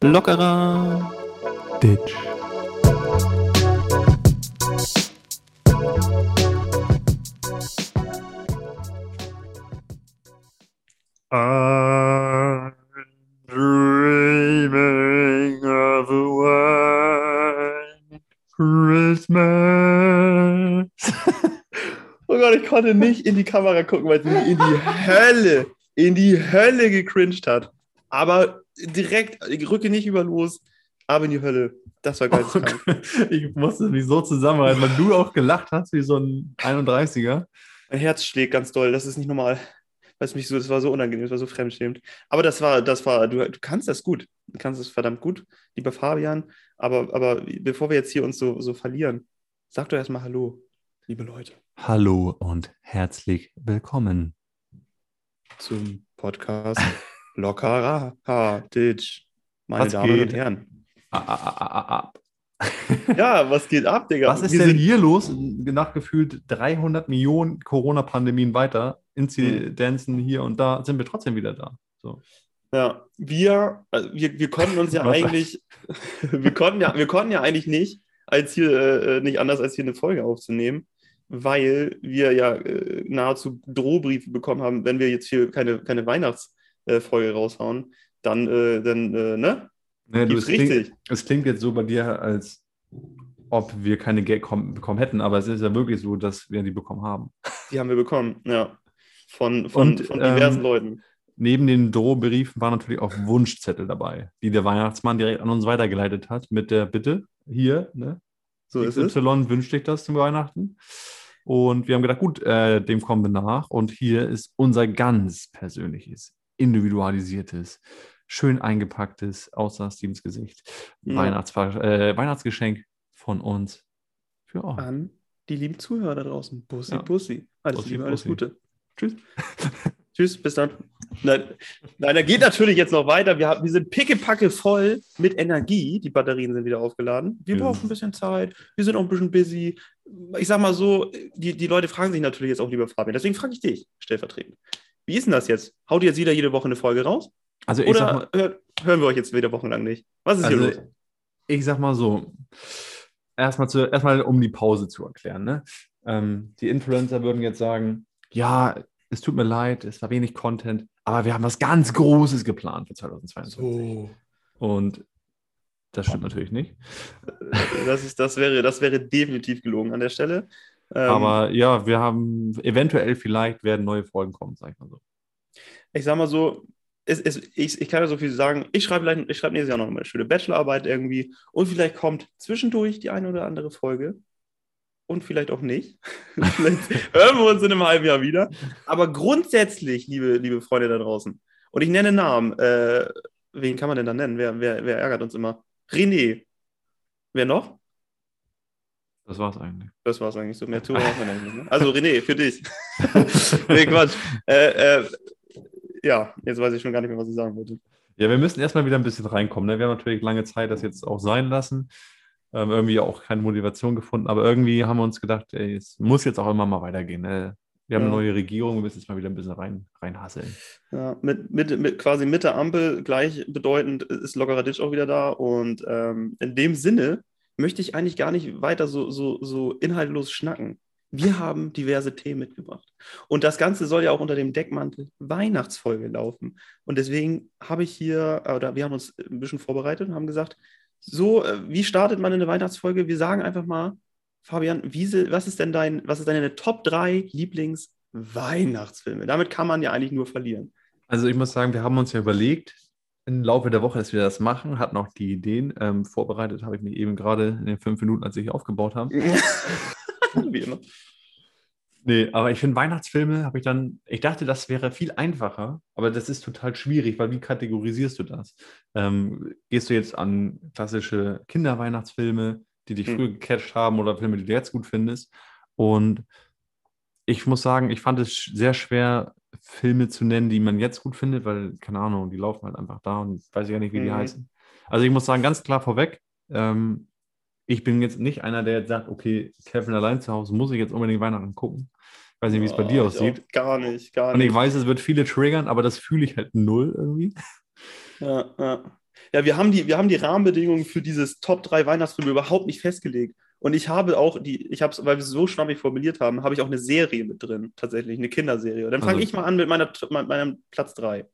Lockerer Ditch. Konnte nicht in die Kamera gucken, weil es mich in die Hölle, in die Hölle gecringed hat. Aber direkt, ich rücke nicht über los, aber in die Hölle. Das war geil. ich musste mich so zusammenreißen, weil du auch gelacht hast wie so ein 31er. Mein Herz schlägt ganz doll, das ist nicht normal. Weiß mich so, das war so unangenehm, das war so fremdschämend. Aber das war, das war, du, du kannst das gut. Du kannst es verdammt gut, lieber Fabian. Aber, aber bevor wir jetzt hier uns so, so verlieren, sag doch erstmal Hallo, liebe Leute. Hallo und herzlich willkommen zum Podcast Lockerer Ditch. Meine Was Damen geht? und Herren. Ja, was geht ab, Digga? Was ist Wir denn hier los? Nach gefühlt 300 Millionen Corona-Pandemien weiter, Inzidenzen hier und da, sind wir trotzdem wieder da. So. Ja, wir, also wir, wir konnten uns ja eigentlich, wir konnten ja, wir konnten ja eigentlich nicht, als hier, äh, nicht anders als hier eine Folge aufzunehmen, weil wir ja äh, nahezu Drohbriefe bekommen haben, wenn wir jetzt hier keine, keine Weihnachtsfolge raushauen, dann, äh, dann äh, ne? Ne, du, es, klingt, richtig. es klingt jetzt so bei dir, als ob wir keine Geld kom- bekommen hätten, aber es ist ja wirklich so, dass wir die bekommen haben. Die haben wir bekommen, ja. Von, von, Und, von diversen ähm, Leuten. Neben den Drohbriefen waren natürlich auch Wunschzettel dabei, die der Weihnachtsmann direkt an uns weitergeleitet hat mit der Bitte, hier, ne? So ist es. XY wünscht dich das zum Weihnachten. Und wir haben gedacht, gut, äh, dem kommen wir nach. Und hier ist unser ganz persönliches, individualisiertes, schön eingepacktes, außer Stevens Gesicht, Ja. Weihnachtsver äh, Weihnachtsgeschenk von uns für euch. An die lieben Zuhörer da draußen. Bussi, Ja. Bussi. Alles Bussi, Liebe, alles Bussi. Gute. Tschüss. Tschüss, bis dann. Nein, nein, da geht natürlich jetzt noch weiter. Wir, haben, wir sind pickepacke voll mit Energie. Die Batterien sind wieder aufgeladen. Wir Ja. brauchen ein bisschen Zeit. Wir sind auch ein bisschen busy. Ich sag mal so, die, die Leute fragen sich natürlich jetzt auch, lieber Fabian. Deswegen frage ich dich stellvertretend. Wie ist denn das jetzt? Haut ihr jetzt wieder jede Woche eine Folge raus? Also sag mal, Oder hör, hören wir euch jetzt wieder wochenlang nicht? Was ist hier Also, los? ich sag mal so, erstmal, zu, erstmal um die Pause zu erklären. Ne? Ähm, die Influencer würden jetzt sagen, ja, es tut mir leid, es war wenig Content, aber wir haben was ganz Großes geplant für 2022. So. Und das stimmt natürlich nicht. Das, ist, das, wäre, das wäre definitiv gelogen an der Stelle. Ähm, aber ja, wir haben eventuell vielleicht werden neue Folgen kommen, sag ich mal so. ich sag mal so, es, es, ich, ich kann ja so viel sagen, ich schreibe vielleicht- ich schreibe nächstes Jahr noch eine schöne Bachelorarbeit irgendwie und vielleicht kommt zwischendurch die eine oder andere Folge und vielleicht auch nicht. vielleicht hören wir uns in einem halben Jahr wieder. Aber grundsätzlich, liebe, liebe Freunde da draußen, und ich nenne Namen, äh, wen kann man denn da nennen? Wer, wer, wer ärgert uns immer? René. Wer noch? Das war's eigentlich. Das war's eigentlich so. Mehr Tour brauchen wir eigentlich nicht. Ne? Also René, für dich. nee, Quatsch. Äh, äh, ja, jetzt weiß ich schon gar nicht mehr, was ich sagen wollte. Ja, wir müssen erstmal wieder ein bisschen reinkommen. Ne? Wir haben natürlich lange Zeit das jetzt auch sein lassen. Ähm, irgendwie auch keine Motivation gefunden, aber irgendwie haben wir uns gedacht, ey, es muss jetzt auch immer mal weitergehen. Ne? Wir haben eine neue Regierung, wir müssen jetzt mal wieder ein bisschen rein, reinhasseln. Ja, mit, mit, mit quasi mit der Ampel gleichbedeutend ist lockerer Ditch auch wieder da. Und ähm, in dem Sinne möchte ich eigentlich gar nicht weiter so, so, so inhaltlos schnacken. Wir haben diverse Themen mitgebracht. Und das Ganze soll ja auch unter dem Deckmantel Weihnachtsfolge laufen. Und deswegen habe ich hier, oder wir haben uns ein bisschen vorbereitet und haben gesagt, so, äh, wie startet man eine Weihnachtsfolge? Wir sagen einfach mal, Fabian, wie, was ist denn dein, was ist deine Top 3 Lieblings-Weihnachtsfilme? Damit kann man ja eigentlich nur verlieren. Also ich muss sagen, wir haben uns ja überlegt, im Laufe der Woche, dass wir das machen, hatten auch die Ideen ähm, vorbereitet, habe ich mir eben gerade in den fünf Minuten, als ich aufgebaut habe. Wie immer. Nee, aber ich finde Weihnachtsfilme habe ich dann, ich dachte, das wäre viel einfacher, aber das ist total schwierig, weil wie kategorisierst du das? Ähm, gehst du jetzt an klassische Kinderweihnachtsfilme, die dich Hm. früher gecatcht haben oder Filme, die du jetzt gut findest? Und ich muss sagen, ich fand es sehr schwer, Filme zu nennen, die man jetzt gut findet, weil, keine Ahnung, die laufen halt einfach da und weiß ich ja nicht, wie die Mhm. heißen. Also ich muss sagen, ganz klar vorweg, ähm, ich bin jetzt nicht einer, der jetzt sagt, okay, Kevin allein zu Hause muss ich jetzt unbedingt Weihnachten gucken. Ich weiß nicht, wie es bei dir Oh, aussieht. Gar nicht, gar Und ich nicht. weiß, es wird viele triggern, aber das fühle ich halt null irgendwie. Ja, ja. Ja wir, haben die, wir haben die Rahmenbedingungen für dieses Top 3 Weihnachtsfilme überhaupt nicht festgelegt. Und ich habe auch die, ich habe es, weil wir es so schwammig formuliert haben, habe ich auch eine Serie mit drin, tatsächlich, eine Kinderserie. Dann fange Also- ich mal an mit meiner, meinem Platz 3.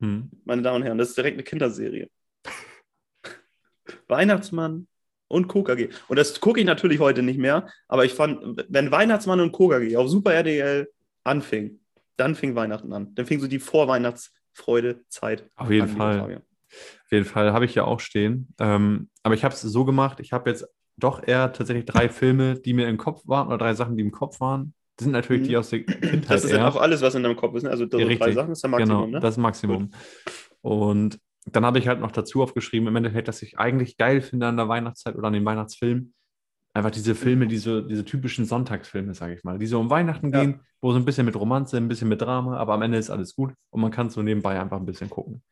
Hm. meine Damen und Herren, das ist direkt eine Kinderserie. Weihnachtsmann und KKG. Und das gucke ich natürlich heute nicht mehr, aber ich fand, wenn Weihnachtsmann und KKG auf Super RDL anfing, dann fing Weihnachten an. Dann fing so die Vorweihnachtsfreude-Zeit Auf jeden an, Fall. Auf jeden Fall habe ich ja auch stehen. Ähm, aber ich habe es so gemacht, ich habe jetzt doch eher tatsächlich drei Filme, die mir im Kopf waren oder drei Sachen, die im Kopf waren. Das sind natürlich Mhm. die aus der Kindheit Das ist eher. dann auch alles, was in deinem Kopf ist. Ne? Also so Ja, drei. Sachen ist der Maximum, genau, ne? das Maximum. Und dann habe ich halt noch dazu aufgeschrieben, im Endeffekt, dass ich eigentlich geil finde an der Weihnachtszeit oder an den Weihnachtsfilmen. Einfach diese Filme, diese, diese typischen Sonntagsfilme, sage ich mal, die so um Weihnachten Ja. gehen, wo so ein bisschen mit Romanze, ein bisschen mit Drama, aber am Ende ist alles gut und man kann so nebenbei einfach ein bisschen gucken.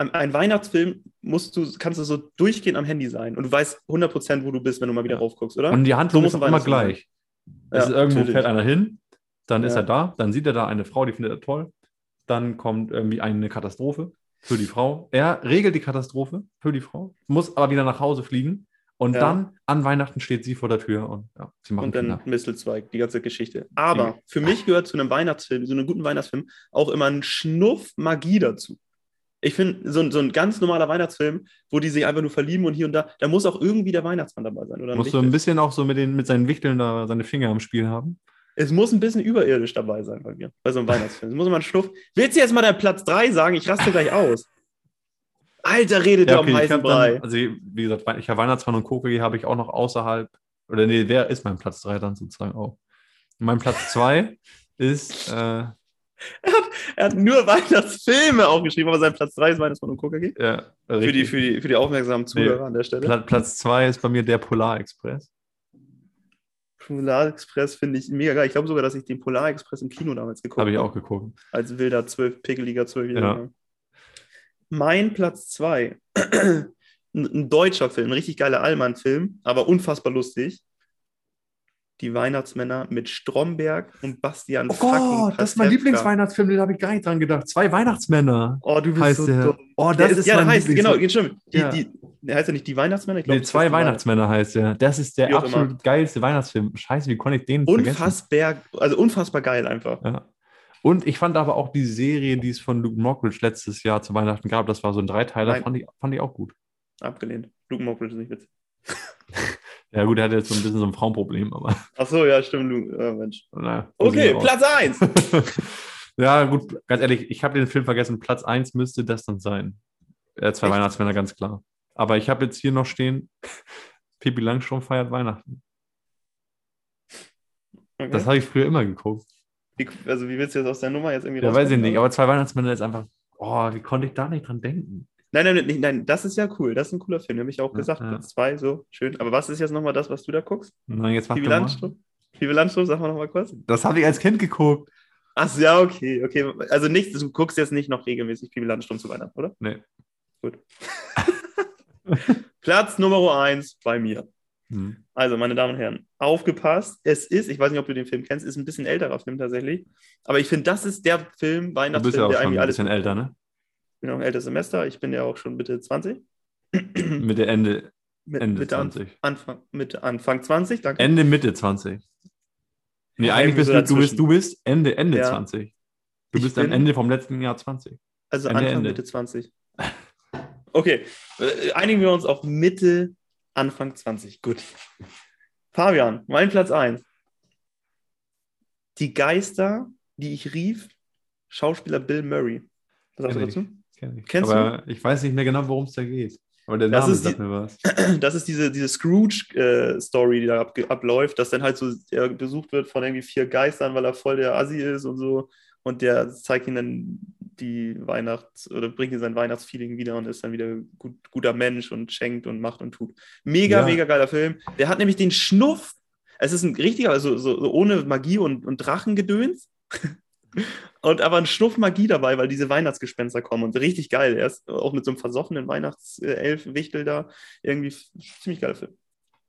Ein, Weihnachtsfilm musst du, kannst du so durchgehend am Handy sein und du weißt 100%, wo du bist, wenn du mal wieder Ja. raufguckst, oder? Und die Handlung So ist immer gleich. Ja, ist irgendwo natürlich. fährt einer hin, dann ist Ja. er da, dann sieht er da eine Frau, die findet er toll, dann kommt irgendwie eine Katastrophe für die Frau. Er regelt die Katastrophe für die Frau, muss aber wieder nach Hause fliegen und Ja. dann an Weihnachten steht sie vor der Tür und ja, sie machen Und dann Kinder. Mistelzweig, die ganze Geschichte. Aber für mich gehört zu einem Weihnachtsfilm, so einem guten Weihnachtsfilm, auch immer ein Schnuff Magie dazu. Ich finde, so, ein- so ein ganz normaler Weihnachtsfilm, wo die sich einfach nur verlieben und hier und da, da muss auch irgendwie der Weihnachtsmann dabei sein. Oder Musst du ein bisschen auch so mit, den, mit seinen Wichteln da seine Finger am Spiel haben. Es muss ein bisschen überirdisch dabei sein bei mir, bei so einem Weihnachtsfilm. Es muss immer ein Schnuff. Willst du jetzt mal deinen Platz 3 sagen? Ich raste gleich aus. Alter, redet Ja, okay, um ich heißen Brei. dann, also wie gesagt, ich habe Weihnachtsmann und Kokegi habe ich auch noch außerhalb, oder nee, wer ist mein Platz 3 dann sozusagen auch? Mein Platz 2 ist, äh, Er hat nur Weihnachtsfilme aufgeschrieben, aber sein Platz 3 ist Weihnachtsmann und KKG. ja, Für die, für, die, für die aufmerksamen Zuhörer an der Stelle. Pla Platz 2 ist bei mir der Polarexpress. Polarexpress finde ich mega geil. Ich glaube sogar, dass ich den Polarexpress im Kino damals geguckt Habe ich auch geguckt. Als wilder zwölf, pickeliger Zwölfjähriger. Ja. Mein Platz 2. ein, ein deutscher Film, ein richtig geiler Allmann-Film, aber unfassbar lustig. Die Weihnachtsmänner mit Stromberg und Bastian Oh Gott, das ist mein. Lieblingsweihnachtsfilm, den habe ich gar nicht dran gedacht. Zwei Weihnachtsmänner Oh, du bist heißt so der. dumm. Oh, Der das ist ja, mein heißt, genau, stimmt. Die, Ja. die, der heißt ja nicht die Weihnachtsmänner, ich glaube, Nee, zwei Weihnachtsmänner heißt der. Das ist der absolut geilste Weihnachtsfilm. Scheiße, wie konnte ich den vergessen? Unfassbar, also unfassbar geil einfach. Ja. Und ich fand aber auch die Serie, die es von Luke Mockridge letztes Jahr zu Weihnachten gab, das war so ein Dreiteiler, Nein. fand ich, fand ich auch gut. Abgelehnt. Luke Mockridge ist nicht witzig. Ja, gut, er hat jetzt so ein bisschen so ein Frauenproblem, aber Ach so, ja, stimmt. Luke. Oh, Mensch. naja. Okay, Platz 1. raus. ja, gut, ganz ehrlich, ich habe den Film vergessen. Platz 1 müsste das dann sein. Äh, zwei Echt? Weihnachtsmänner, ganz klar. Aber ich habe jetzt hier noch stehen, Pippi Langstrumpf feiert Weihnachten. Okay. Das habe ich früher immer geguckt. Wie, also, wie willst du jetzt aus der Nummer jetzt irgendwie Ja, weiß ich nicht, aber zwei Weihnachtsmänner ist einfach, oh, wie konnte ich da nicht dran denken? Nein, nein, nein, nein, das ist ja cool. Das ist ein cooler Film, habe ich auch Ja, gesagt. ja. Platz 2, so schön. Aber was ist jetzt nochmal das, was du da guckst? Nein, jetzt mach mal. Landstrumpf? Pipi Landstrumpf, sag mal nochmal kurz. Das habe ich als Kind geguckt. Ach ja, okay, okay. Also nicht, du guckst jetzt nicht noch regelmäßig Pipi Landstrumpf zu Weihnachten, oder? Nee. Gut. Platz Nummer 1 bei mir. Hm. Also, meine Damen und Herren, aufgepasst. Es ist, ich weiß nicht, ob du den Film kennst, ist ein bisschen älterer Film tatsächlich. Aber ich finde, das ist der Film, Du Weihnachtsfilm, bist ja auch der schon eigentlich ein alles. bisschen älter, ne? Ich bin noch ein älteres Semester. Ich bin ja auch schon Mitte 20. Mitte, Ende, Mit, Ende Mitte, An- 20. Anfang, Mitte, Anfang 20, danke. Ende, Mitte 20. Nee, Ja, eigentlich bist du, du bist, du bist Ende, Ende Ja. 20. Du Ich bist am bin- Ende vom letzten Jahr 20. Also Ende, Anfang, Ende. Mitte 20. Okay, äh, einigen wir uns auf Mitte, Anfang 20. Gut. Fabian, mein Platz 1. Die Geister, die ich rief, Schauspieler Bill Murray. Was sagst du dazu? Kenn ich. Kennst Aber ich weiß nicht mehr genau, worum es da geht. Aber der Das Name ist sagt mir was. Das ist diese, diese Scrooge-Story, die da ab, abläuft, dass dann halt so er besucht wird von irgendwie vier Geistern, weil er voll der Assi ist und so. Und der zeigt ihm dann die Weihnachts- oder bringt ihm sein Weihnachtsfeeling wieder und ist dann wieder gut, guter Mensch und schenkt und macht und tut. Mega, Ja. mega geiler Film. Der hat nämlich den Schnuff. Es ist ein richtiger, also so, so ohne Magie und, und Drachengedöns. Und aber ein Schnuff Magie dabei, weil diese Weihnachtsgespenster kommen und richtig geil. Er ist auch mit so einem versoffenen Weihnachtself-Wichtel da. Irgendwie ziemlich geiler Film.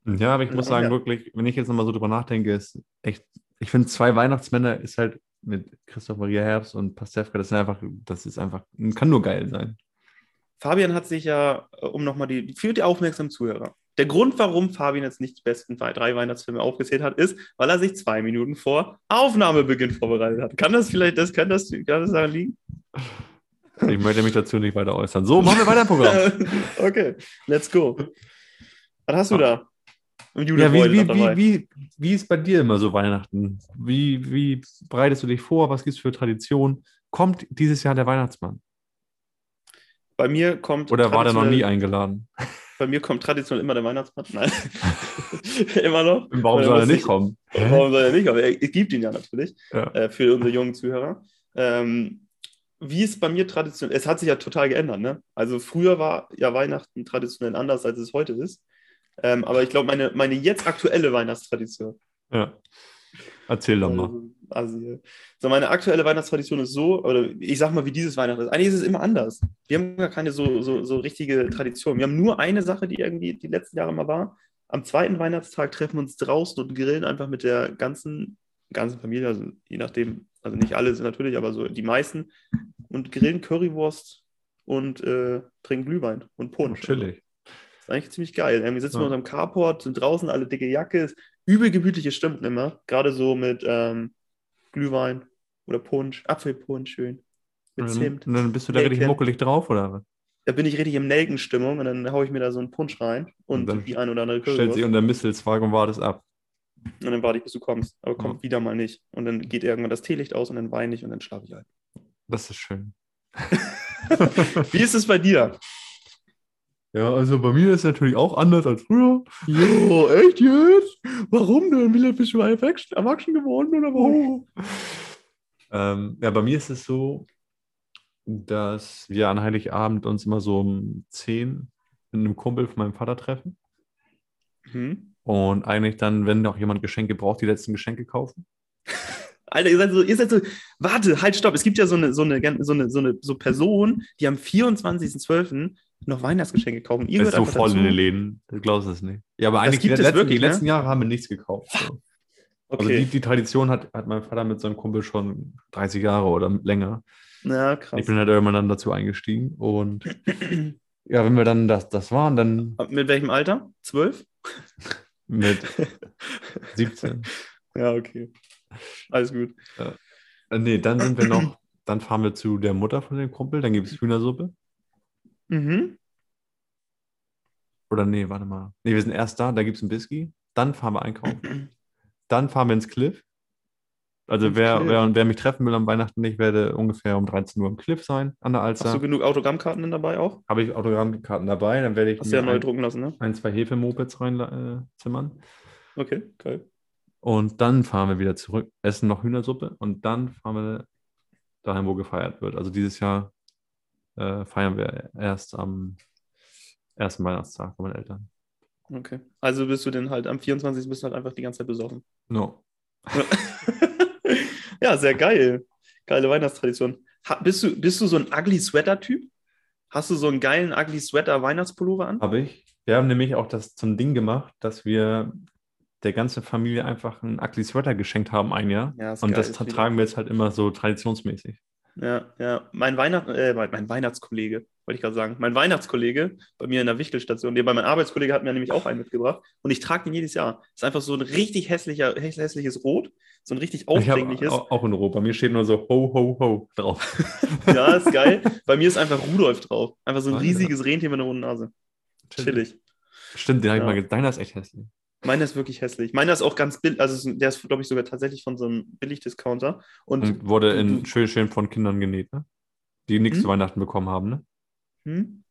Ja, aber ich muss Ja. sagen, wirklich, wenn ich jetzt nochmal so drüber nachdenke, ist echt, ich finde zwei Weihnachtsmänner ist halt mit Christoph Maria Herbst und Pastewka, das sind einfach, das ist einfach, kann nur geil sein. Fabian hat sich ja, äh, um nochmal die, für die aufmerksamen Zuhörer, der Grund, warum Fabian jetzt nicht die besten drei Weihnachtsfilme aufgezählt hat, ist, weil er sich zwei Minuten vor Aufnahmebeginn vorbereitet hat. Kann das vielleicht, das kann das, kann das daran liegen? Ich möchte mich dazu nicht weiter äußern. So, machen wir weiter im Programm. okay, let's go. Was hast du da? Ja, wie, wie, wie, wie, wie ist bei dir immer so Weihnachten? Wie, wie bereitest du dich vor? Was gibt es für Tradition? Kommt dieses Jahr der Weihnachtsmann? Bei mir kommt. Oder war der noch nie eingeladen? Bei mir kommt traditionell immer der Weihnachtsmann. Nein. immer noch. Warum soll er nicht ich- kommen? Warum soll er nicht? Aber er gibt ihn ja natürlich Ja. äh, für unsere jungen Zuhörer. Ähm, wie ist bei mir traditionell? Es hat sich ja total geändert, ne? Also früher war ja Weihnachten traditionell anders, als es heute ist. Ähm, aber ich glaube, meine, meine jetzt aktuelle Weihnachtstradition. Ja. Erzähl doch mal. Also, also, so meine aktuelle Weihnachtstradition ist so, oder ich sag mal, wie dieses Weihnachten ist. Eigentlich ist es immer anders. Wir haben gar keine so, so, so richtige Tradition. Wir haben nur eine Sache, die irgendwie die letzten Jahre mal war. Am zweiten Weihnachtstag treffen wir uns draußen und grillen einfach mit der ganzen, ganzen Familie, also je nachdem, also nicht alle sind natürlich, aber so die meisten, und grillen Currywurst und äh, trinken Glühwein und Punsch. Chillig. Das ist eigentlich ziemlich geil. Irgendwie sitzen wir Ja. unterm Carport, sind draußen alle dicke Jacke, übel gemütliche Stunden immer. Gerade so mit ähm, Glühwein oder Punsch, Apfelpunsch schön. Mit Und Zimt. dann, und dann bist du da richtig Nelken. muckelig drauf, oder? was? Da bin ich richtig im Nelkenstimmung und dann haue ich mir da so einen Punsch rein und, Und die ein oder andere Stellt Currywurst. sich unter Mistelzweig und wartest ab. Und dann warte ich, bis du kommst. Aber kommt Ja. wieder mal nicht. Und dann geht irgendwann das Teelicht aus und dann weine ich und dann schlafe ich ein. Das ist schön. Wie ist es bei dir? Ja, also bei mir ist es natürlich auch anders als früher. Jo, echt jetzt? Warum denn? Wie bist du erwachsen erwachsen geworden oder warum? Ähm, ja, bei mir ist es so, dass wir an Heiligabend uns immer so um 10 mit einem Kumpel von meinem Vater treffen Hm? und eigentlich dann, wenn noch jemand Geschenke braucht, die letzten Geschenke kaufen. Alter, ihr seid so, ihr seid so, warte, halt, stopp. Es gibt ja so eine, so eine, so eine, so eine so Person, die am 24.12. noch Weihnachtsgeschenke kaufen. Ihr ist so voll dazu. in den Läden. Du glaubst es nicht. Ja, aber eigentlich gibt es letzten, wirklich, die ne? letzten Jahre haben wir nichts gekauft. So. Also Okay. die, die Tradition hat, hat mein Vater mit seinem Kumpel schon 30 Jahre oder länger. Na, krass. Ich bin halt irgendwann dann dazu eingestiegen und ja, wenn wir dann das, das waren, dann Mit welchem Alter? Zwölf? mit 17. Ja, okay. Alles gut. Äh, nee, dann sind wir noch, dann fahren wir zu der Mutter von dem Kumpel, dann gibt es Hühnersuppe. Mhm. Oder nee, warte mal. Nee, wir sind erst da, da gibt es ein Whisky. Dann fahren wir einkaufen. Dann fahren wir ins Cliff. Also Ins wer, Cliff. wer, wer mich treffen will am Weihnachten, ich werde ungefähr um 13 Uhr im Cliff sein, an der Hast du Alster. genug Autogrammkarten denn dabei auch? Habe ich Autogrammkarten dabei, dann werde ich Hast du ja mir neu ein, drucken lassen, ne? ein, zwei Hefemopeds reinzimmern. Äh. Okay, geil. Und dann fahren wir wieder zurück, essen noch Hühnersuppe und dann fahren wir dahin, wo gefeiert wird. Also dieses Jahr äh, feiern wir erst am ersten Weihnachtstag von meinen Eltern. Okay. Also bist du denn halt am 24. bist du halt einfach die ganze Zeit besoffen. No. ja, sehr geil. Geile Weihnachtstradition. Ha, bist, du, bist du so ein Ugly Sweater-Typ? Hast du so einen geilen Ugly Sweater Weihnachtspullover an? Habe ich. Wir haben nämlich auch das zum Ding gemacht, dass wir der ganzen Familie einfach einen Ugly Sweater geschenkt haben ein Jahr. Ja, Und geil, das wieder- tragen wir jetzt halt immer so traditionsmäßig. Ja, ja. Mein, Weihnacht, äh, mein, mein Weihnachtskollege, wollte ich gerade sagen. Mein Weihnachtskollege bei mir in der Wichtelstation, der bei meinem Arbeitskollege hat mir nämlich auch einen mitgebracht. Und ich trage den jedes Jahr. Ist einfach so ein richtig hässlicher, häss- hässliches Rot. So ein richtig Ich aufdringliches. auch auch in Rot. Bei mir steht nur so Ho, Ho, Ho drauf. Ja, ist geil. Bei mir ist einfach Rudolf drauf. Einfach so ein ja. riesiges Rentier mit einer runden Nase. Chillig. Stimmt, den habe ich Ja. mal gesehen. Deiner ist echt hässlich. Meiner ist wirklich hässlich. Meiner ist auch ganz billig. Also, der ist, glaube ich, sogar tatsächlich von so einem Billigdiscounter. Und, Und wurde in schön, schön von Kindern genäht, ne? Die nichts Hm? zu Weihnachten bekommen haben, ne? hm?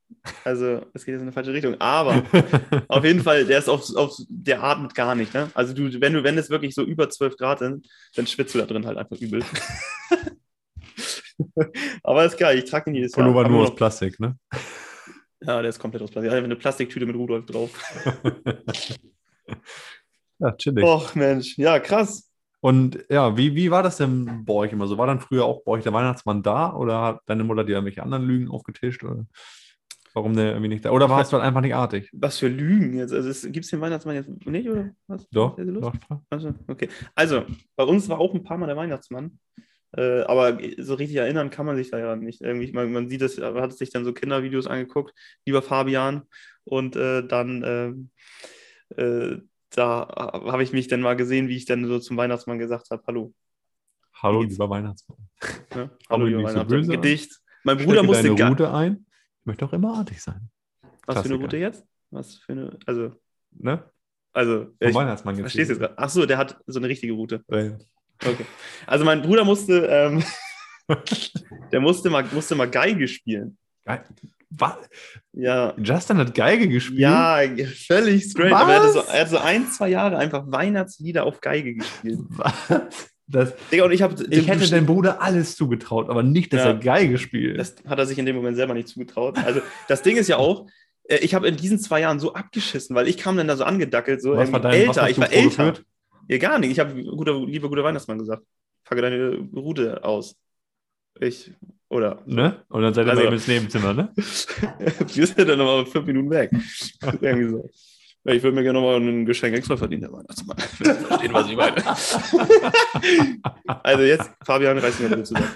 also, es geht jetzt in eine falsche Richtung. Aber auf jeden Fall, der ist auf, auf der atmet gar nicht. Ne? Also, du, wenn du, wenn es wirklich so über 12 Grad sind, dann schwitzt du da drin halt einfach übel. Aber ist geil, ich trage den jedes Jahr. Pullover nur aus Plastik, ne? Ja, der ist komplett aus Plastik. Einfach eine Plastiktüte mit Rudolf drauf. ja, chillig. Och, Mensch. Ja, krass. Und ja, wie, wie war das denn bei euch immer so? War dann früher auch bei euch der Weihnachtsmann da oder hat deine Mutter dir irgendwelche anderen Lügen aufgetischt? Oder? warum der irgendwie nicht da Oder warst du halt einfach nicht artig? Was für Lügen jetzt? Also gibt es den Weihnachtsmann jetzt nicht, oder was? Doch, doch. Also, okay. Also, bei uns war auch ein paar Mal der Weihnachtsmann. Äh, aber so richtig erinnern kann man sich da ja nicht. Irgendwie, man, man sieht es, man hat sich dann so Kindervideos angeguckt, lieber Fabian. Und äh, dann, ähm, äh, da habe ich mich dann mal gesehen, wie ich dann so zum Weihnachtsmann gesagt habe: Hallo. Hallo, lieber Weihnachtsmann. Aber Hallo, lieber nicht so. Gedicht. Mein Bruder musste deine gar. Route ein. Ich möchte auch immer artig sein. Was für eine Klassiker. Route jetzt? Was für eine. Also, Ne? also Vom ich Weihnachtsmann jetzt. verstehe es jetzt gerade. Ach so, der hat so eine richtige Route. Äh, Okay. Also mein Bruder musste, ähm, der musste mal, musste mal Geige spielen. Geil. Was? Ja. Justin hat Geige gespielt? Ja, völlig straight. Aber er hatte, so, Was? er hatte so ein, zwei Jahre einfach Weihnachtslieder auf Geige gespielt. Was? Das, Digga, und ich habe. ich hätte deinem Bruder alles zugetraut, aber nicht, dass Ja. er Geige spielt. Das hat er sich in dem Moment selber nicht zugetraut. Also das Ding ist ja auch, äh, ich habe in diesen zwei Jahren so abgeschissen, weil ich kam dann da so angedackelt, so was war dein, was älter. hast Ich war älter. Ja, gar nicht. Ich habe guter, lieber guter Weihnachtsmann gesagt. Packe deine Route aus. Ich, oder. Ne? Und dann seid ihr Also- ihm ins Nebenzimmer, ne? Wir sind dann nochmal fünf Minuten weg. Irgendwie so. Ich würde mir gerne nochmal ein Geschenk extra verdienen, der Weihnachtsmann. Verstehen, was ich meine. also jetzt, Fabian, reiß mir bitte zusammen.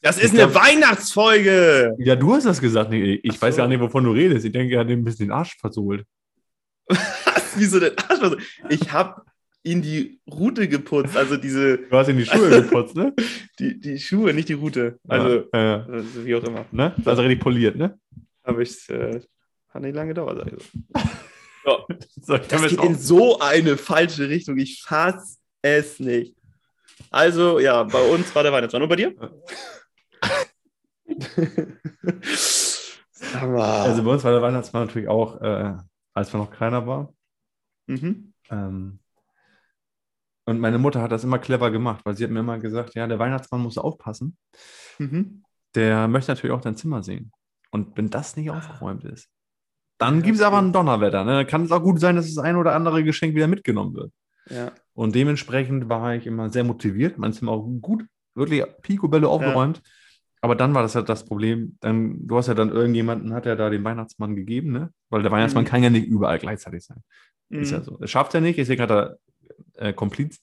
Das ist Ich eine glaub- Weihnachtsfolge! Ja, du hast das gesagt. Ich Ach weiß so. ja nicht, wovon du redest. Ich denke, er hat ein bisschen den Arsch versohlt. Wieso denn? Arsch? Ich habe ihn die Route geputzt, also diese, Du hast in die Schuhe geputzt, ne? die, die Schuhe, nicht die Route. Also, ja, ja. also wie auch immer. Ne? Also richtig poliert, ne? Aber ich, äh, hat nicht lange gedauert. Also. Ja. So, Das geht in so eine falsche Richtung. Ich fass es nicht. Also, ja, bei uns war der Weihnachtsmann. Und bei dir? Sag also bei uns war der Weihnachtsmann natürlich auch, äh, als man noch kleiner war. mhm. Ähm, und meine Mutter hat das immer clever gemacht, weil sie hat mir immer gesagt, ja, der Weihnachtsmann muss aufpassen. Mhm. Der möchte natürlich auch dein Zimmer sehen. Und wenn das nicht aufgeräumt ist, dann Ja, gibt es aber ein Donnerwetter. Ne? Dann kann es auch gut sein, dass das ein oder andere Geschenk wieder mitgenommen wird. Ja. Und dementsprechend war ich immer sehr motiviert. Mein Zimmer auch gut, wirklich picobello aufgeräumt. Aber dann war das halt das Problem. Dann, du hast ja dann irgendjemanden, hat ja da den Weihnachtsmann gegeben, ne? Weil der Weihnachtsmann Mhm. kann ja nicht überall gleichzeitig sein. Ist ja Mhm. so. Das schafft er nicht. Deswegen hat er äh, Kompliz.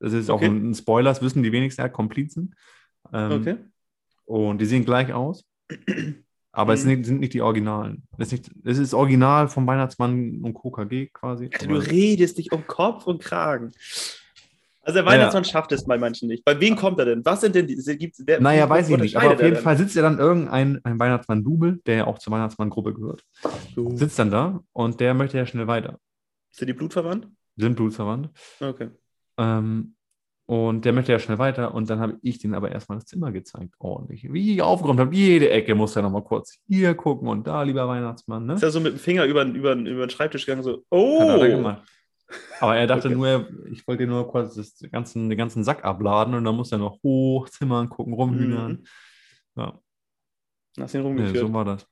Das ist auch ein, ein Spoiler, das wissen die wenigsten, hat Komplizen. Ähm, Okay. Und die sehen gleich aus. Aber es Mhm. sind, sind nicht die Originalen. Es ist, nicht, es ist Original vom Weihnachtsmann und KKG quasi. Alter, du redest dich um Kopf und Kragen. Also der Ja, Weihnachtsmann schafft es bei manchen nicht. Bei wem kommt er denn? Was sind denn die? Gibt's, wer, Naja, weiß ich nicht. Aber auf jeden? Fall sitzt ja dann irgendein ein Weihnachtsmann-Double, der ja auch zur Weihnachtsmann-Gruppe gehört. Du. Sitzt dann da und der möchte ja schnell weiter. Sind die blutverwandt? Sind blutsverwandt. Okay. Ähm, und der möchte ja schnell weiter. Und dann habe ich den aber erstmal das Zimmer gezeigt. Ordentlich. Wie ich aufgeräumt habe. Jede Ecke muss er nochmal kurz hier gucken und da, lieber Weihnachtsmann. Ne? Ist er so mit dem Finger über, über, über den Schreibtisch gegangen, so, Hat oh! er gemacht. Aber er dachte Okay. nur, ich wollte nur kurz das ganzen, den ganzen Sack abladen und dann muss er noch hochzimmern, gucken, rumhühnern. Mhm. Ja, Hast ihn nee, rumgeführt. so war das.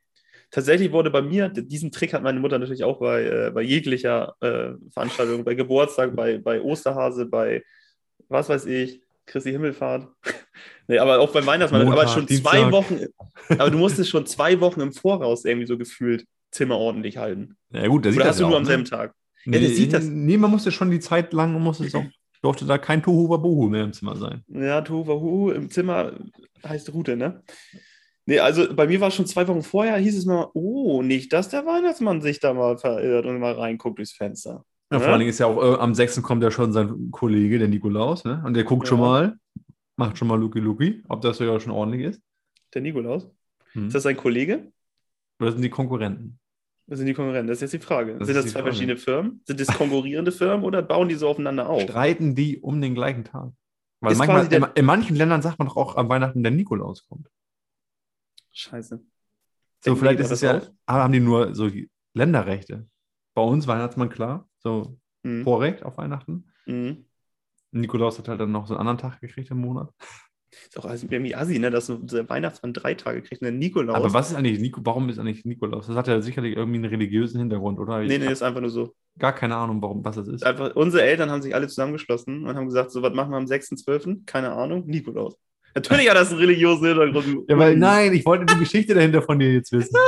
Tatsächlich wurde bei mir, diesen Trick hat meine Mutter natürlich auch bei, äh, bei jeglicher äh, Veranstaltung, bei Geburtstag, bei, bei Osterhase, bei was weiß ich, Christi Himmelfahrt. nee, aber auch bei Weihnachtsmann. Montag, aber schon zwei Dienstag. Wochen, aber du musstest schon zwei Wochen im Voraus irgendwie so gefühlt Zimmer ordentlich halten. Ja, gut, sieht Oder das hast du ja nur auch, am ne? selben Tag? Nee, der sieht das. Nee, man musste schon die Zeit lang, und musste auch, durfte da kein Tohu Wabohu mehr im Zimmer sein. Ja, Tohuwahu im Zimmer heißt Route, ne? Nee, also bei mir war es schon zwei Wochen vorher, hieß es mal, oh, nicht, dass der Weihnachtsmann sich da mal verirrt und mal reinguckt durchs Fenster. Ja, vor Ja. allen Dingen ist ja auch äh, am 6. kommt ja schon sein Kollege, der Nikolaus, ne? Und der guckt Ja. schon mal, macht schon mal Luki Luki, ob das ja schon ordentlich ist. Der Nikolaus. Hm. Ist das sein Kollege? Oder sind die Konkurrenten? Das sind die Konkurrenten? Das ist jetzt die Frage. Das sind das zwei Frage. verschiedene Firmen? Sind das konkurrierende Firmen oder bauen die so aufeinander auf? Streiten die um den gleichen Tag? Weil manchmal, in, in manchen Ländern sagt man doch auch am Weihnachten der Nikolaus kommt. Scheiße. So, Denken vielleicht ist es ja, auf? aber haben die nur so Länderrechte. Bei uns Weihnachtsmann klar, so Mhm. Vorrecht auf Weihnachten. Mhm. Nikolaus hat halt dann noch so einen anderen Tag gekriegt im Monat. Ist auch also irgendwie assi, ne? dass so der Weihnachtsmann drei Tage kriegt der Nikolaus. Aber was ist eigentlich Nico? Warum ist eigentlich Nikolaus? Das hat ja sicherlich irgendwie einen religiösen Hintergrund, oder? Ich Nee, nee, ist einfach nur so. gar keine Ahnung, warum was das ist. Einfach, unsere Eltern haben sich alle zusammengeschlossen und haben gesagt, so, was machen wir am 6.12.? Keine Ahnung, Nikolaus. Natürlich hat das einen religiösen Hintergrund. Ja, weil nein, ich wollte die Geschichte dahinter von dir jetzt wissen.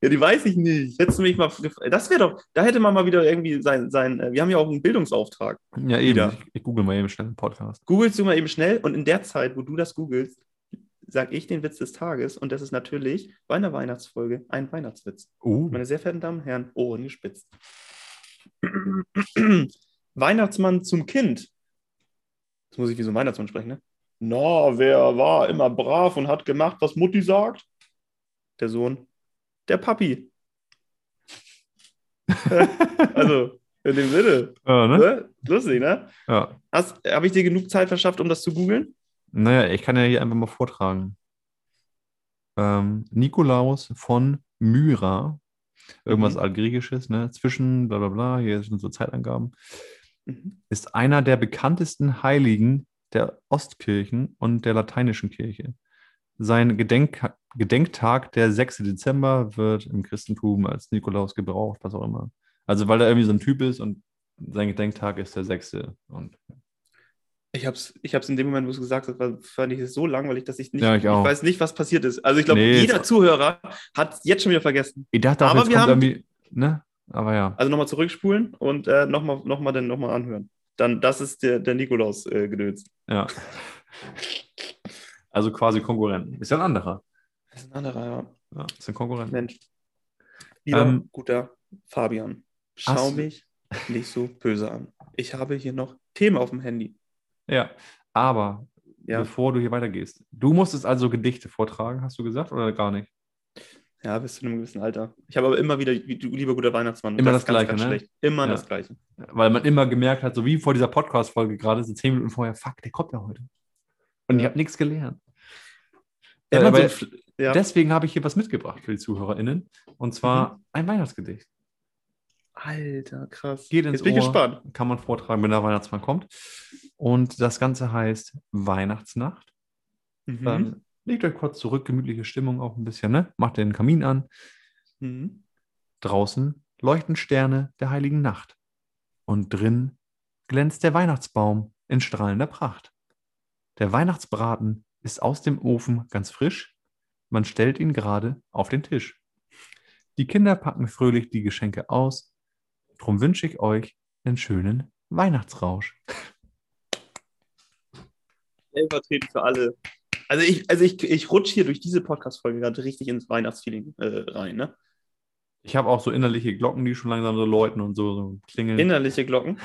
Ja, die weiß ich nicht. Hättest du mich mal Das wäre doch, da hätte man mal wieder irgendwie sein, sein äh, wir haben ja auch einen Bildungsauftrag. Ja, eben. Wieder. Ich, ich google mal eben schnell einen Podcast. Googelst du mal eben schnell und in der Zeit, wo du das googelst, sag ich den Witz des Tages und das ist natürlich bei einer Weihnachtsfolge ein Weihnachtswitz. Oh, Meine sehr verehrten Damen und Herren, Ohren gespitzt. Weihnachtsmann zum Kind. Jetzt muss ich wie so ein Weihnachtsmann sprechen, ne? Na, wer war immer brav und hat gemacht, was Mutti sagt? Der Sohn. Der Papi. also, in dem Sinne. ja, ne? Ne? Lustig, ne? Ja. Habe ich dir genug Zeit verschafft, um das zu googeln? Naja, ich kann ja hier einfach mal vortragen. Ähm, Nikolaus von Myra, irgendwas Mhm. Altgriechisches, ne? Zwischen, bla bla bla, hier sind so Zeitangaben, Mhm. ist einer der bekanntesten Heiligen der Ostkirchen und der lateinischen Kirche. Sein Gedenk Gedenktag, der 6. Dezember, wird im Christentum als Nikolaus gebraucht, was auch immer. Also, weil er irgendwie so ein Typ ist und sein Gedenktag ist der 6. Und Ich habe es ich hab's in dem Moment, wo du es gesagt hast, war- fand ich es so langweilig, dass ich nicht, Ja, ich auch. weiß nicht, was passiert ist. Also ich glaube, Nee, jeder Zuhörer hat es jetzt schon wieder vergessen. ich dachte auch, Aber wir haben- irgendwie, ne? Aber ja. Also nochmal zurückspulen und äh, nochmal noch mal dann nochmal anhören. Dann, das ist der, der Nikolaus-Gedöns. Ja. Also quasi Konkurrenten. Ist ja ein anderer. ist ein anderer, ja. Ja, ist ein Konkurrent. Mensch. Lieber Ähm, guter Fabian, schau mich nicht so böse an. Ich habe hier noch Themen auf dem Handy. Ja. Aber Ja, bevor du hier weitergehst, du musstest also Gedichte vortragen, hast du gesagt, oder gar nicht? Ja, bis zu einem gewissen Alter. Ich habe aber immer wieder, lieber guter Weihnachtsmann. Immer das das ist ganz, Gleiche, ganz ne? schlecht. Immer Ja. das Gleiche. Weil man immer gemerkt hat, so wie vor dieser Podcast-Folge gerade, so zehn Minuten vorher, fuck, der kommt ja heute. Und ich Ja. habe nichts gelernt. Wenn Äh, so aber ja. Deswegen habe ich hier was mitgebracht für die ZuhörerInnen. Und zwar ein Weihnachtsgedicht. Alter, krass. Geht ins Jetzt bin ich Ohr. gespannt. Kann man vortragen, wenn der Weihnachtsmann kommt. Und das Ganze heißt Weihnachtsnacht. Mhm. Dann legt euch kurz zurück, gemütliche Stimmung auch ein bisschen, ne? Macht den Kamin an. Mhm. Draußen leuchten Sterne der heiligen Nacht. Und drin glänzt der Weihnachtsbaum in strahlender Pracht. Der Weihnachtsbraten ist aus dem Ofen ganz frisch. Man stellt ihn gerade auf den Tisch. Die Kinder packen fröhlich die Geschenke aus. Drum wünsche ich euch einen schönen Weihnachtsrausch. Stellvertretend für alle. Also ich, also ich, ich rutsche hier durch diese Podcast-Folge gerade richtig ins Weihnachtsfeeling äh, rein, ne? Ich habe auch so innerliche Glocken, die schon langsam so läuten und so, so klingeln. Innerliche Glocken.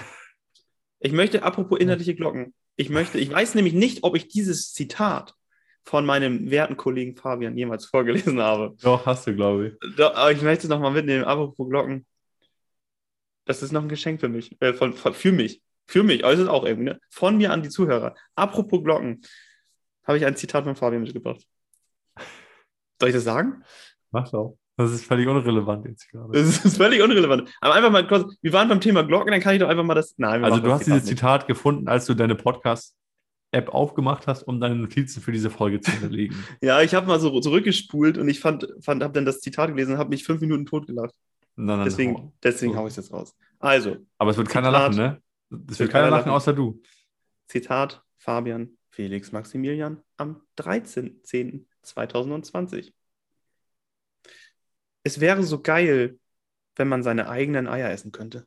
Ich möchte, apropos innerliche Glocken, ich möchte, ich weiß nämlich nicht, ob ich dieses Zitat von meinem werten Kollegen Fabian jemals vorgelesen habe. Doch, hast du, glaube ich. Doch, aber ich möchte es nochmal mitnehmen, apropos Glocken. Das ist noch ein Geschenk für mich, äh, von, von, für mich. Für mich, aber es ist auch irgendwie, ne? Von mir an die Zuhörer. Apropos Glocken, habe ich ein Zitat von Fabian mitgebracht. Soll ich das sagen? Mach doch. Das ist völlig unrelevant jetzt gerade. Das ist völlig unrelevant. Aber einfach mal kurz, wir waren beim Thema Glocken, dann kann ich doch einfach mal das. Nein, wir Also du das hast dieses nicht. Zitat gefunden, als du deine Podcast-App aufgemacht hast, um deine Notizen für diese Folge zu hinterlegen. Ja, ich habe mal so zurückgespult und ich fand, fand habe dann das Zitat gelesen und habe mich fünf Minuten totgelacht. Na, na, Deswegen, hau. deswegen hau ich es jetzt raus. Also, Aber es wird keiner Zitat. lachen, ne? Es wird Wird keiner keiner lachen, lachen. außer du. Zitat Fabian Felix Maximilian am 13.10.2020. Es wäre so geil, wenn man seine eigenen Eier essen könnte.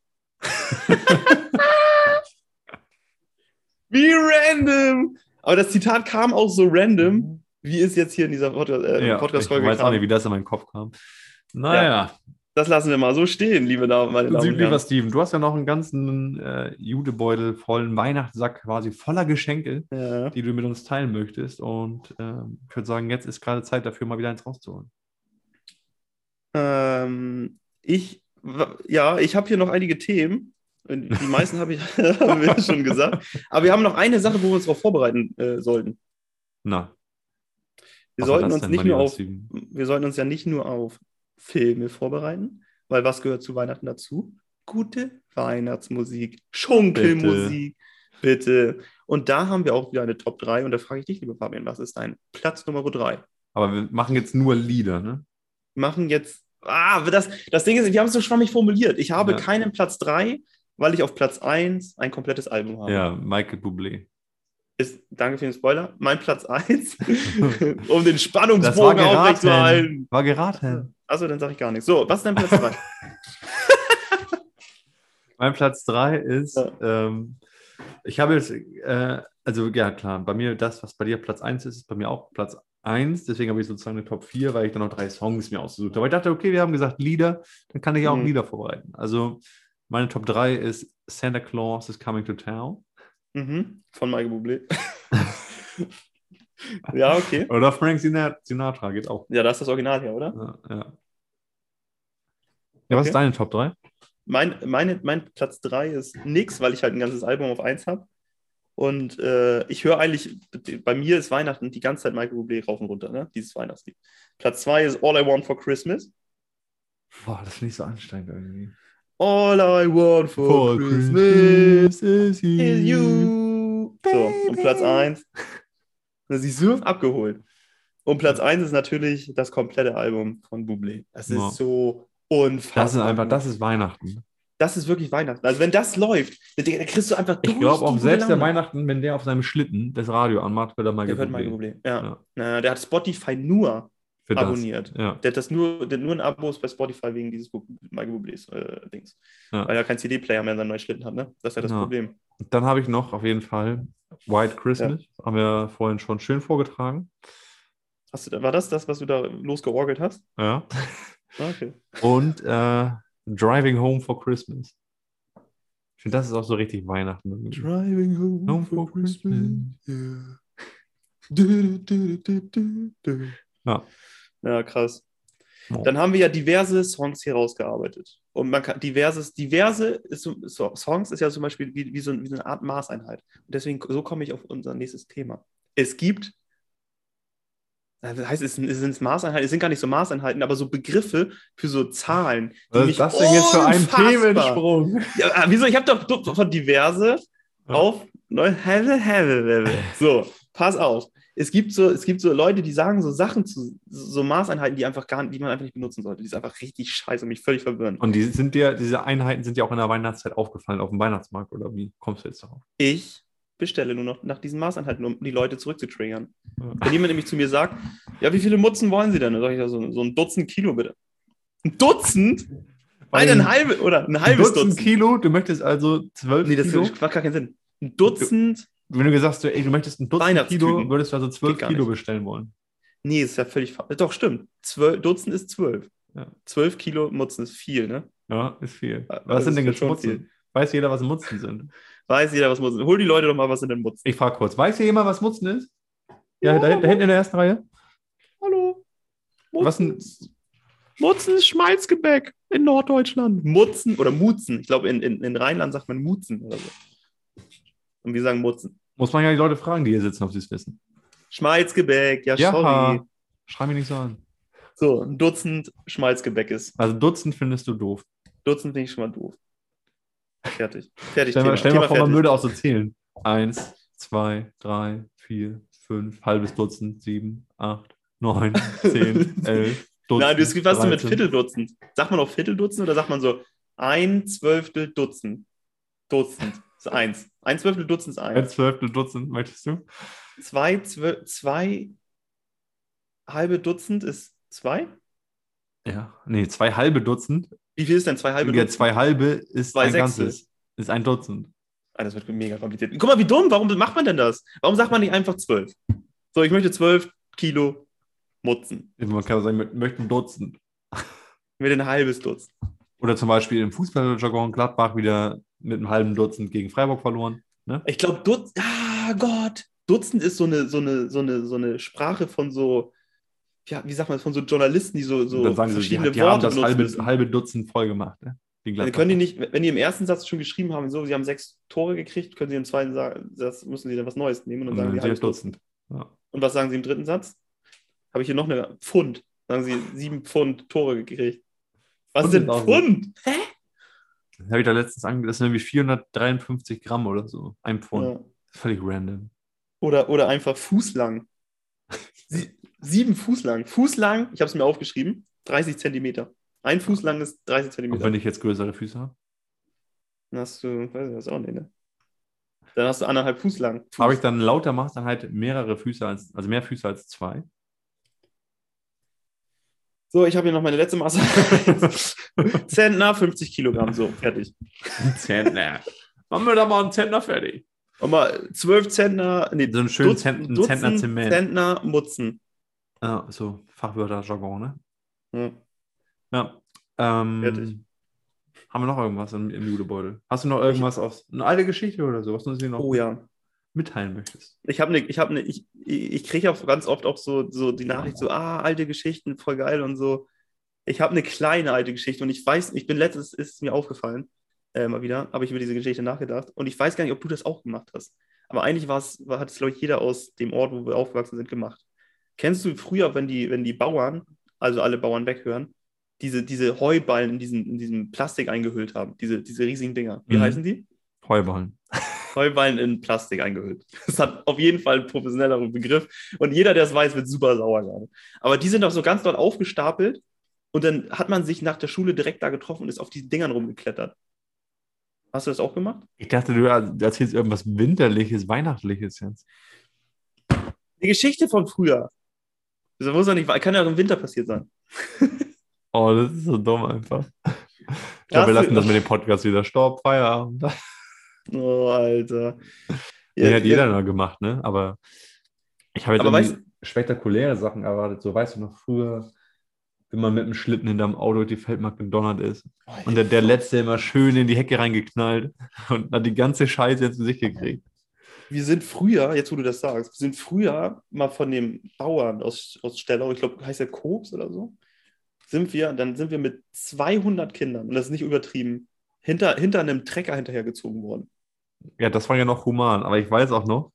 Wie random! Aber das Zitat kam auch so random, wie es jetzt hier in dieser Pod äh, Ja, ich Podcast-Folge weiß auch nicht, wie das in meinen Kopf kam. Naja, Das lassen wir mal so stehen, liebe Damen, meine Damen und lieber Herren. Steven, du hast ja noch einen ganzen äh, Judebeutel vollen Weihnachtssack quasi voller Geschenke, Ja. die du mit uns teilen möchtest. Und ähm, ich würde sagen, jetzt ist gerade Zeit dafür, mal wieder eins rauszuholen. Ähm, ich, ja, ich habe hier noch einige Themen. Die meisten habe ich haben wir schon gesagt. Aber wir haben noch eine Sache, wo wir uns darauf vorbereiten äh, sollten. Na, Wir sollten uns denn, nicht nur lieber auf, Steven? wir sollten uns ja nicht nur auf Filme vorbereiten, weil was gehört zu Weihnachten dazu? Gute Weihnachtsmusik, Schunkelmusik, bitte. Und da haben wir auch wieder eine Top 3 und da frage ich dich, lieber Fabian, was ist dein Platz Nummer 3? Aber wir machen jetzt nur Lieder, ne? machen jetzt. Ah, das, das Ding ist, wir haben es so schwammig formuliert. Ich habe Ja. keinen Platz 3, weil ich auf Platz 1 ein komplettes Album habe. Ja, Michael Bublé. ist, danke für den Spoiler, mein Platz 1, um den Spannungsbogen aufrechtzuerhalten. War geraten. Achso, dann sage ich gar nichts. So, was ist dein Platz 2? Mein Platz 3 ist, Ja. ähm, ich habe jetzt, äh, also ja klar, bei mir das, was bei dir Platz 1 ist, ist bei mir auch Platz 1. Deswegen habe ich sozusagen eine Top 4, weil ich dann noch drei Songs mir ausgesucht habe. Aber ich dachte, okay, wir haben gesagt Lieder, dann kann ich auch Mhm. Lieder vorbereiten. Also meine Top 3 ist Santa Claus is Coming to Town mhm, von Michael Bublé. ja, okay. oder Frank Sinatra, geht auch. Ja, da ist das Original her, oder? Ja, ja. ja was Okay. ist deine Top 3? Mein, meine, mein Platz 3 ist nix, weil ich halt ein ganzes Album auf 1 habe. Und äh, ich höre eigentlich, bei mir ist Weihnachten die ganze Zeit Michael Bublé rauf und runter, ne? dieses Weihnachtslied. Platz 2 ist All I Want for Christmas. Boah, das finde ich so anstrengend irgendwie. All I want for, Christmas is is you. So, und Platz 1. Das ist so abgeholt. Und Platz 1 ist natürlich das komplette Album von Bublé. Das ist so unfassbar. Das ist einfach, das ist Weihnachten. Das ist wirklich Weihnachten. Also wenn das läuft, dann, dann kriegst du einfach Ich glaube auch selbst der. Weihnachten, wenn der auf seinem Schlitten das Radio anmacht, wird er mal Der gegoogelt. Bublé. Ja. Ja. Der hat Spotify nur Für das. abonniert. Ja. Der hat das nur, der hat nur ein Abo bei Spotify wegen dieses Michael Bublés äh, Dings. Ja. Weil er keinen CD-Player mehr in seinen neuen Schlitten hat, ne? Das ist ja das Ja. Problem. Dann habe ich noch auf jeden Fall White Christmas. Haben wir vorhin schon schön vorgetragen. Hast du, war das das, was du da losgeorgelt hast? Ja. Ah, Okay. Und äh, Driving Home for Christmas. Ich finde, das ist auch so richtig Weihnachten. irgendwie. Driving home, Home for Christmas. yeah. Du, du, du, du, du. Ja. Ja, krass. Dann haben wir ja diverse Songs hier rausgearbeitet. Und man kann diverses, diverse ist so, so, Songs ist ja zum Beispiel wie, wie, so, wie so eine Art Maßeinheit. Und deswegen, so komme ich auf unser nächstes Thema. Es gibt, äh, das heißt, es sind, es sind Maßeinheiten, es sind gar nicht so Maßeinheiten, aber so Begriffe für so Zahlen. die Was ist das denn jetzt für ein Themensprung? Ja, ah, wieso? Ich habe doch von diverse auf neu. So, pass auf. Es gibt, so, es gibt so Leute, die sagen so Sachen zu so Maßeinheiten, die einfach gar die man einfach nicht benutzen sollte. Die ist einfach richtig scheiße und mich völlig verwirren. Und die sind dir, diese Einheiten sind dir auch in der Weihnachtszeit aufgefallen auf dem Weihnachtsmarkt oder wie kommst du jetzt darauf? Ich bestelle nur noch nach diesen Maßeinheiten, um die Leute zurückzutriggern. Ja. Wenn jemand nämlich zu mir sagt, ja, wie viele Mutzen wollen Sie denn? Dann sage ich ja so, so ein Dutzend Kilo bitte. Ein Dutzend? Alter, ein halbes oder ein halbes Dutzend Dutzend. Kilo, du möchtest also zwölf Nee, das Kilo. macht gar keinen Sinn. Ein Dutzend? Wenn du gesagt hast, ey, du möchtest ein Dutzend. Kilo, würdest du also zwölf Kilo nicht. bestellen wollen. Nee, ist ja völlig falsch. Doch, stimmt. Zwölf, Dutzend ist zwölf. Ja. Zwölf Kilo Mutzen ist viel, ne? Ja, ist viel. Ja, Was das sind denn jetzt Mutzen? Weiß jeder, was Mutzen sind? Weiß jeder, was Mutzen Hol die Leute doch mal, was sind denn Mutzen? Ich frage kurz, weiß hier jemand, was Mutzen ist? Ja, da, da hinten in der ersten Reihe. Hallo. Was denn? Mutzen ist Schmalzgebäck in Norddeutschland. Mutzen oder Mutzen. Ich glaube, in, in, in Rheinland sagt man Mutzen oder so. Und wir sagen Mutzen. Muss man ja die Leute fragen, die hier sitzen, ob sie es wissen. Schmalzgebäck, ja, Ja, sorry. schrei mich nicht so an. So, ein Dutzend Schmalzgebäck ist. Also Dutzend findest du doof. Dutzend finde ich schon mal doof. Fertig. Fertig. Stell, mal, Thema. stell mal Thema vor, man fertig. würde auch so zählen. Eins, zwei, drei, vier, fünf, halbes Dutzend, sieben, acht, neun, zehn, elf, Dutzend. Nein, du was du mit 13. Vierteldutzend? Sagt man auch Vierteldutzend oder sagt man so ein Zwölftel Dutzend? Dutzend ist eins. Ein Zwölftel Dutzend ist Ein eins. Zwölftel Dutzend, möchtest du? Zwei, Zwölf, zwei halbe Dutzend ist zwei? Ja. Nee, zwei halbe Dutzend. Wie viel ist denn zwei halbe ja, Dutzend? zwei halbe ist Zwei ein Sechstel. ganzes. Ist ein Dutzend. Ah, das wird mega kompliziert. Guck mal, wie dumm. Warum macht man denn das? Warum sagt man nicht einfach zwölf? So, ich möchte zwölf Kilo Mutzen. Man kann sagen, man möchte ein Dutzend. Mit ein halbes Dutzend. Oder zum Beispiel im Fußballjargon Gladbach wieder mit einem halben Dutzend gegen Freiburg verloren. Ne? Ich glaube, Dutzend. Ah, Gott. Dutzend ist so eine, so eine, so eine, so eine Sprache von so, ja, wie sagt man das, von so Journalisten, die so, so dann sagen sie, die, verschiedene die haben Worte das benutzen halbe, halbe Dutzend voll gemacht. Ne? Dann können die nicht, wenn die im ersten Satz schon geschrieben haben, so, sie haben sechs Tore gekriegt, können sie im zweiten Sa- Satz, müssen sie dann was Neues nehmen und dann sagen sie sie Dutzend. Ja. Und was sagen sie im dritten Satz? Habe ich hier noch eine Pfund. Sagen sie sieben Pfund Tore gekriegt. Was Pfund sind Pfund? Hä? Das habe ich da letztens ange... Das sind irgendwie 453 Gramm oder so. Ein Pfund. Ja. Völlig random. Oder, oder einfach fußlang. Sie, sieben Fuß lang. Fuß lang, ich habe es mir aufgeschrieben, 30 Zentimeter. Ein Fuß lang ist 30 Und Zentimeter. wenn ich jetzt größere Füße habe. Dann hast du, weiß ich das auch nicht, ne? Dann hast du anderthalb Fuß lang. Aber ich dann lauter mache, dann halt mehrere Füße als, also mehr Füße als zwei. So, ich habe hier noch meine letzte Masse. Zentner, 50 Kilogramm. So, fertig. Zentner. Machen wir da mal einen Zentner fertig. Und mal 12 Zentner, nee, So einen schönen Dutz- Zent einen Dutzend Zentner Zement. Zentner Mutzen. Ja, so Fachwörter, Jargon, ne? Ja. Ja. Ähm, Fertig. Haben wir noch irgendwas im, im Judebeutel? Hast du noch irgendwas aus, eine alte Geschichte oder so, was hier noch Oh ja. Mitteilen möchtest? Ich habe eine, ich habe eine, ich, ich kriege auch ganz oft auch so, so die Nachricht so, ah, alte Geschichten, voll geil und so. Ich habe eine kleine alte Geschichte und ich weiß, ich bin letztens, ist es mir aufgefallen, äh, mal wieder, habe ich über diese Geschichte nachgedacht und ich weiß gar nicht, ob du das auch gemacht hast. Aber eigentlich war es, hat es, glaube ich, jeder aus dem Ort, wo wir aufgewachsen sind, gemacht. Kennst du früher, wenn die, wenn die Bauern, also alle Bauern weghören, diese, diese Heuballen in, diesen, in diesem Plastik eingehüllt haben, diese, diese riesigen Dinger. Wie Mhm. heißen die? Heuballen. Heuballen in Plastik eingehüllt. Das hat auf jeden Fall einen professionelleren Begriff. Und jeder, der es weiß, wird super sauer gerade. Aber die sind auch so ganz dort aufgestapelt. Und dann hat man sich nach der Schule direkt da getroffen und ist auf diesen Dingern rumgeklettert. Hast du das auch gemacht? Ich dachte, du erzählst irgendwas Winterliches, Weihnachtliches jetzt. Die Geschichte von früher. Das muss nicht, kann ja auch im Winter passiert sein. Oh, das ist so dumm einfach. Ich glaube, wir lassen das mit dem Podcast wieder. Stopp, Feierabend. Oh, Alter. Ja, hat jeder noch gemacht, ne? Aber ich habe jetzt Aber irgendwie spektakuläre Sachen erwartet. So, weißt du noch, früher, wenn man mit dem Schlitten hinterm Auto durch die Feldmark gedonnert ist und der, der Letzte immer schön in die Hecke reingeknallt und hat die ganze Scheiße ins Gesicht gekriegt. wir sind früher, jetzt wo du das sagst, wir sind früher mal von dem Bauern aus, aus Stellau, ich glaube, heißt der Koks oder so, sind wir, dann sind wir mit 200 Kindern, und das ist nicht übertrieben, hinter, hinter einem Trecker hinterhergezogen worden. Ja, das war ja noch human, aber ich weiß auch noch,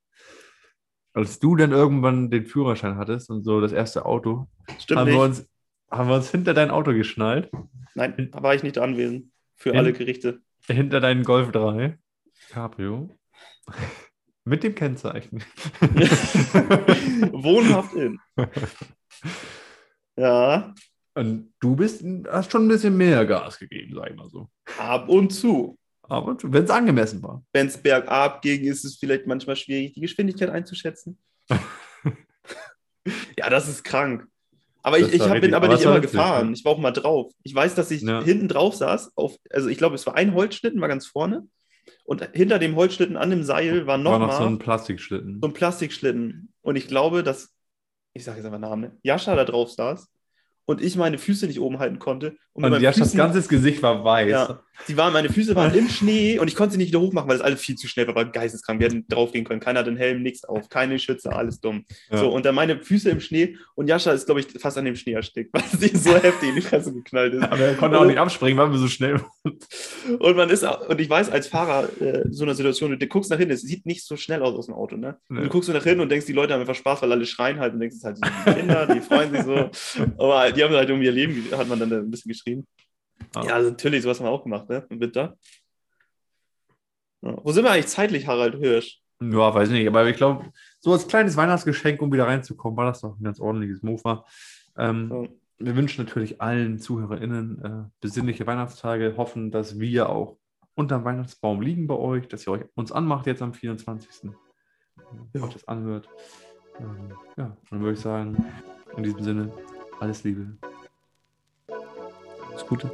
als du dann irgendwann den Führerschein hattest und so das erste Auto, Stimmt haben nicht. wir, uns, haben wir uns hinter dein Auto geschnallt, Nein, da war ich nicht anwesend für In- alle Gerichte. hinter deinen Golf 3 Cabrio mit dem Kennzeichen. Wohnhaft in. Ja, Und du bist, hast schon ein bisschen mehr Gas gegeben, sag ich mal so. ab und zu. Aber wenn es angemessen war. Wenn es bergab ging, ist es vielleicht manchmal schwierig, die Geschwindigkeit einzuschätzen. ja, das ist krank. Aber Das ich, ich war hab, bin aber aber nicht war immer witzig, gefahren. ja. Ich war auch mal drauf. Ich weiß, dass ich Ja. hinten drauf saß. Auf, also ich glaube, es war ein Holzschlitten, war ganz vorne. Und hinter dem Holzschlitten an dem Seil war War nochmal noch so so, ein Plastikschlitten. ein Plastikschlitten. Und ich glaube, dass, ich sage jetzt einfach Namen, ne? Jascha da drauf saß und ich meine Füße nicht oben halten konnte. Und, Und Jaschas Füßen- ganzes Gesicht war weiß. ja, die waren, meine Füße waren im Schnee und ich konnte sie nicht wieder hochmachen, weil es alles viel zu schnell war, war geisteskrank. Wir hätten draufgehen können. Keiner hat den Helm, nichts auf, keine Schütze, alles dumm. Ja. So, und dann meine Füße im Schnee und Jascha ist, glaube ich, fast an dem Schnee erstickt, weil sie so heftig in die Fresse geknallt ist. Aber er konnte auch nicht abspringen, weil wir so schnell waren. Und man ist, und ich weiß, als Fahrer äh, so einer Situation, du guckst nach hinten, es sieht nicht so schnell aus aus dem Auto, ne? Und Nee. du guckst so nach hinten und denkst, die Leute haben einfach Spaß, weil alle schreien halt und denkst, es sind halt so die Kinder, die freuen sich so. Aber die haben halt um ihr Leben, hat man dann ein bisschen geschrien. Ah. Ja, also natürlich, sowas haben wir auch gemacht, ne? Im Winter. Ja. Wo sind wir eigentlich zeitlich, Harald Hirsch? Ja, weiß nicht, aber ich glaube, so als kleines Weihnachtsgeschenk, um wieder reinzukommen, war das doch ein ganz ordentliches Mofa. Ähm, Ja. Wir wünschen natürlich allen ZuhörerInnen äh, besinnliche Weihnachtstage, hoffen, dass wir auch unterm Weihnachtsbaum liegen bei euch, dass ihr euch uns anmacht jetzt am 24. Ja. Euch das anhört. Ähm, ja, dann würde ich sagen, in diesem Sinne, alles Liebe. Alles Gute.